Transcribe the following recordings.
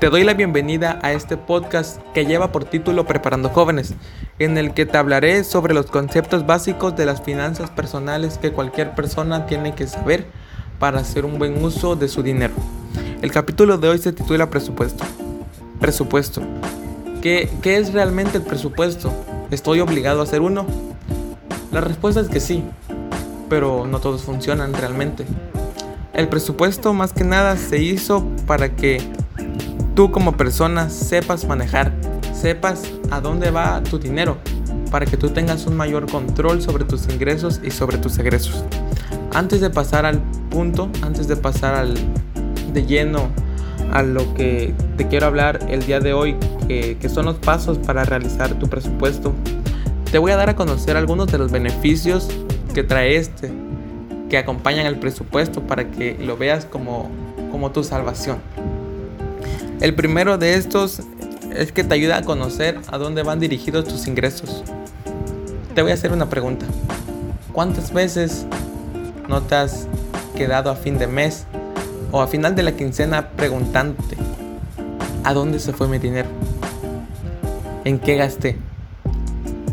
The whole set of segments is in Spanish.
Te doy la bienvenida a este podcast que lleva por título Preparando Jóvenes, en el que te hablaré sobre los conceptos básicos de las finanzas personales que cualquier persona tiene que saber para hacer un buen uso de su dinero. El capítulo de hoy se titula Presupuesto. Presupuesto. ¿Qué, qué es realmente el presupuesto? ¿Estoy obligado a hacer uno? La respuesta es que sí, pero no todos funcionan realmente. El presupuesto más que nada se hizo para que tú como persona sepas manejar, sepas a dónde va tu dinero, para que tú tengas un mayor control sobre tus ingresos y sobre tus egresos. Antes de pasar al punto, antes de pasar al de lleno a lo que te quiero hablar el día de hoy, que, son los pasos para realizar tu presupuesto, te voy a dar a conocer algunos de los beneficios que trae este, que acompañan el presupuesto para que lo veas como, como tu salvación. El primero de estos es que te ayuda a conocer a dónde van dirigidos tus ingresos. Te voy a hacer una pregunta. ¿Cuántas veces no te has quedado a fin de mes o a final de la quincena preguntándote a dónde se fue mi dinero? ¿En qué gasté?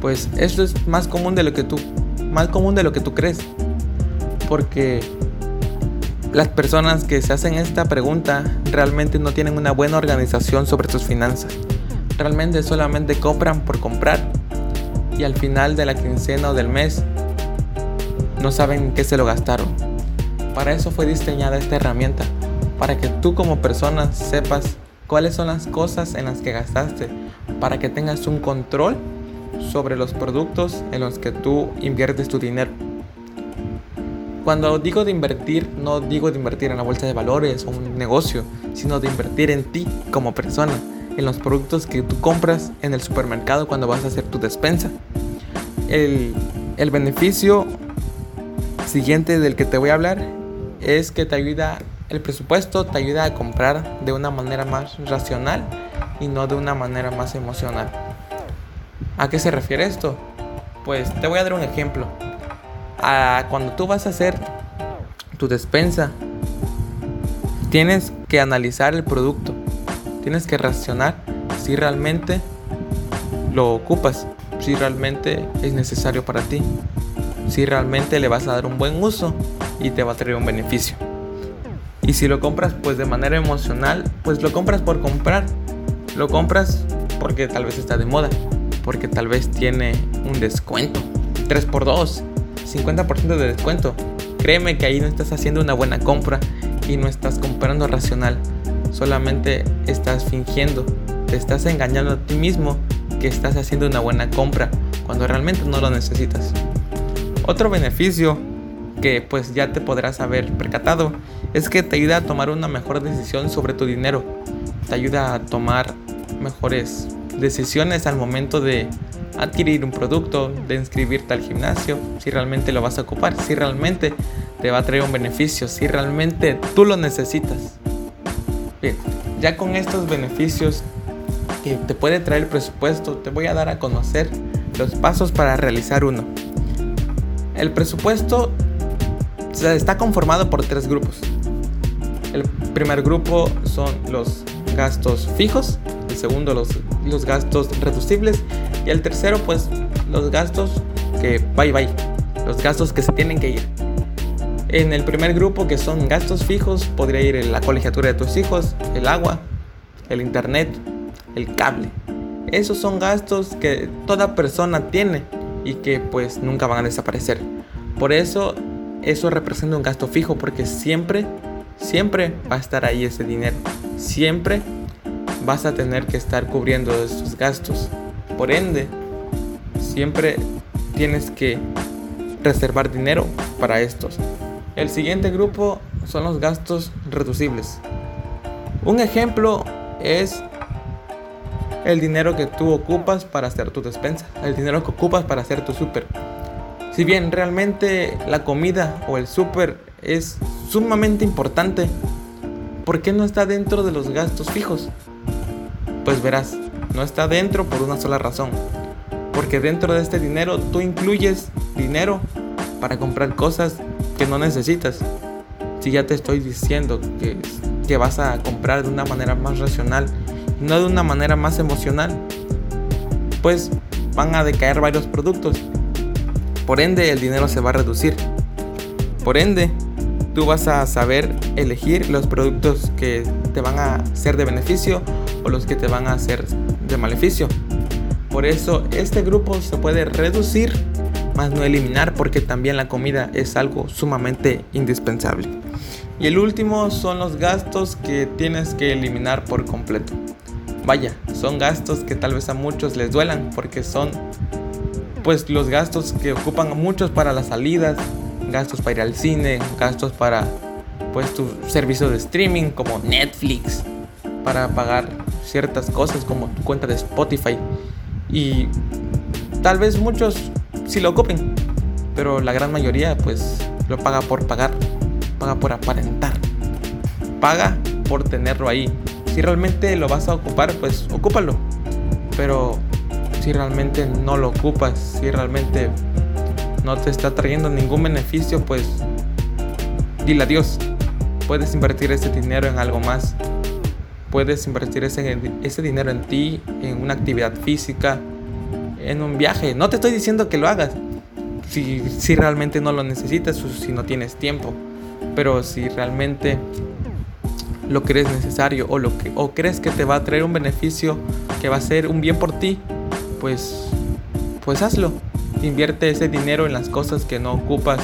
Pues esto es más común de lo que tú más común de lo que tú crees. Porque las personas que se hacen esta pregunta realmente no tienen una buena organización sobre sus finanzas. Realmente solamente compran por comprar y al final de la quincena o del mes no saben qué se lo gastaron. Para eso fue diseñada esta herramienta, para que tú como persona sepas cuáles son las cosas en las que gastaste, para que tengas un control sobre los productos en los que tú inviertes tu dinero. Cuando digo de invertir, no digo de invertir en la bolsa de valores o un negocio, sino de invertir en ti como persona, en los productos que tú compras en el supermercado cuando vas a hacer tu despensa. El, el beneficio siguiente del que te voy a hablar es que te ayuda, el presupuesto te ayuda a comprar de una manera más racional y no de una manera más emocional. ¿A qué se refiere esto? Pues te voy a dar un ejemplo cuando tú vas a hacer tu despensa, tienes que analizar el producto, tienes que racionar si realmente lo ocupas, si realmente es necesario para ti, si realmente le vas a dar un buen uso y te va a traer un beneficio. Y si lo compras pues de manera emocional, pues lo compras por comprar, lo compras porque tal vez está de moda, porque tal vez tiene un descuento, 3x2, 50% de descuento. Créeme que ahí no estás haciendo una buena compra y no estás comprando racional. Solamente estás fingiendo, te estás engañando a ti mismo que estás haciendo una buena compra cuando realmente no lo necesitas. Otro beneficio que pues ya te podrás haber percatado es que te ayuda a tomar una mejor decisión sobre tu dinero. Te ayuda a tomar mejores decisiones al momento de adquirir un producto, de inscribirte al gimnasio, si realmente lo vas a ocupar, si realmente te va a traer un beneficio, si realmente tú lo necesitas. Bien, ya con estos beneficios que te puede traer el presupuesto, te voy a dar a conocer los pasos para realizar uno. El presupuesto está conformado por tres grupos. El primer grupo son los gastos fijos, el segundo los, los gastos reducibles y el tercero pues los gastos que bye bye, los gastos que se tienen que ir. En el primer grupo que son gastos fijos podría ir la colegiatura de tus hijos, el agua, el internet, el cable. Esos son gastos que toda persona tiene y que pues nunca van a desaparecer. Por eso eso representa un gasto fijo porque siempre, siempre va a estar ahí ese dinero. Siempre vas a tener que estar cubriendo esos gastos. Por ende, siempre tienes que reservar dinero para estos. El siguiente grupo son los gastos reducibles. Un ejemplo es el dinero que tú ocupas para hacer tu despensa, el dinero que ocupas para hacer tu súper. Si bien realmente la comida o el súper es sumamente importante, ¿por qué no está dentro de los gastos fijos? Pues verás, no está dentro por una sola razón. Porque dentro de este dinero tú incluyes dinero para comprar cosas que no necesitas. Si ya te estoy diciendo que que vas a comprar de una manera más racional no de una manera más emocional, pues van a decaer varios productos. Por ende, el dinero se va a reducir. Por ende, tú vas a saber elegir los productos que te van a ser de beneficio o los que te van a ser de maleficio. Por eso este grupo se puede reducir, más no eliminar, porque también la comida es algo sumamente indispensable. Y el último son los gastos que tienes que eliminar por completo. Vaya, son gastos que tal vez a muchos les duelan porque son pues los gastos que ocupan a muchos para las salidas, gastos para ir al cine, gastos para pues tu servicio de streaming como Netflix, para pagar ciertas cosas como tu cuenta de Spotify y tal vez muchos sí lo ocupen, pero la gran mayoría pues lo paga por pagar, paga por aparentar, paga por tenerlo ahí. Si realmente lo vas a ocupar, pues ocúpalo. Pero si realmente no lo ocupas, si realmente no te está trayendo ningún beneficio, pues dile adiós. Puedes invertir ese dinero en algo más. Puedes invertir ese, ese dinero en ti, en una actividad física, en un viaje. No te estoy diciendo que lo hagas si, si realmente no lo necesitas o si no tienes tiempo. Pero si realmente lo crees necesario o, lo que, o crees que te va a traer un beneficio, que va a ser un bien por ti, pues, pues hazlo. Invierte ese dinero en las cosas que no ocupas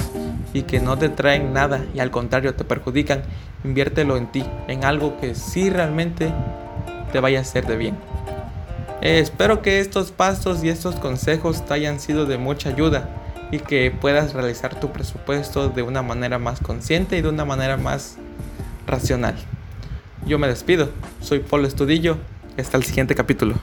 y que no te traen nada y al contrario te perjudican. Inviértelo en ti, en algo que sí realmente te vaya a hacer de bien. Eh, espero que estos pasos y estos consejos te hayan sido de mucha ayuda y que puedas realizar tu presupuesto de una manera más consciente y de una manera más racional. Yo me despido, soy Polo Estudillo hasta el siguiente capítulo.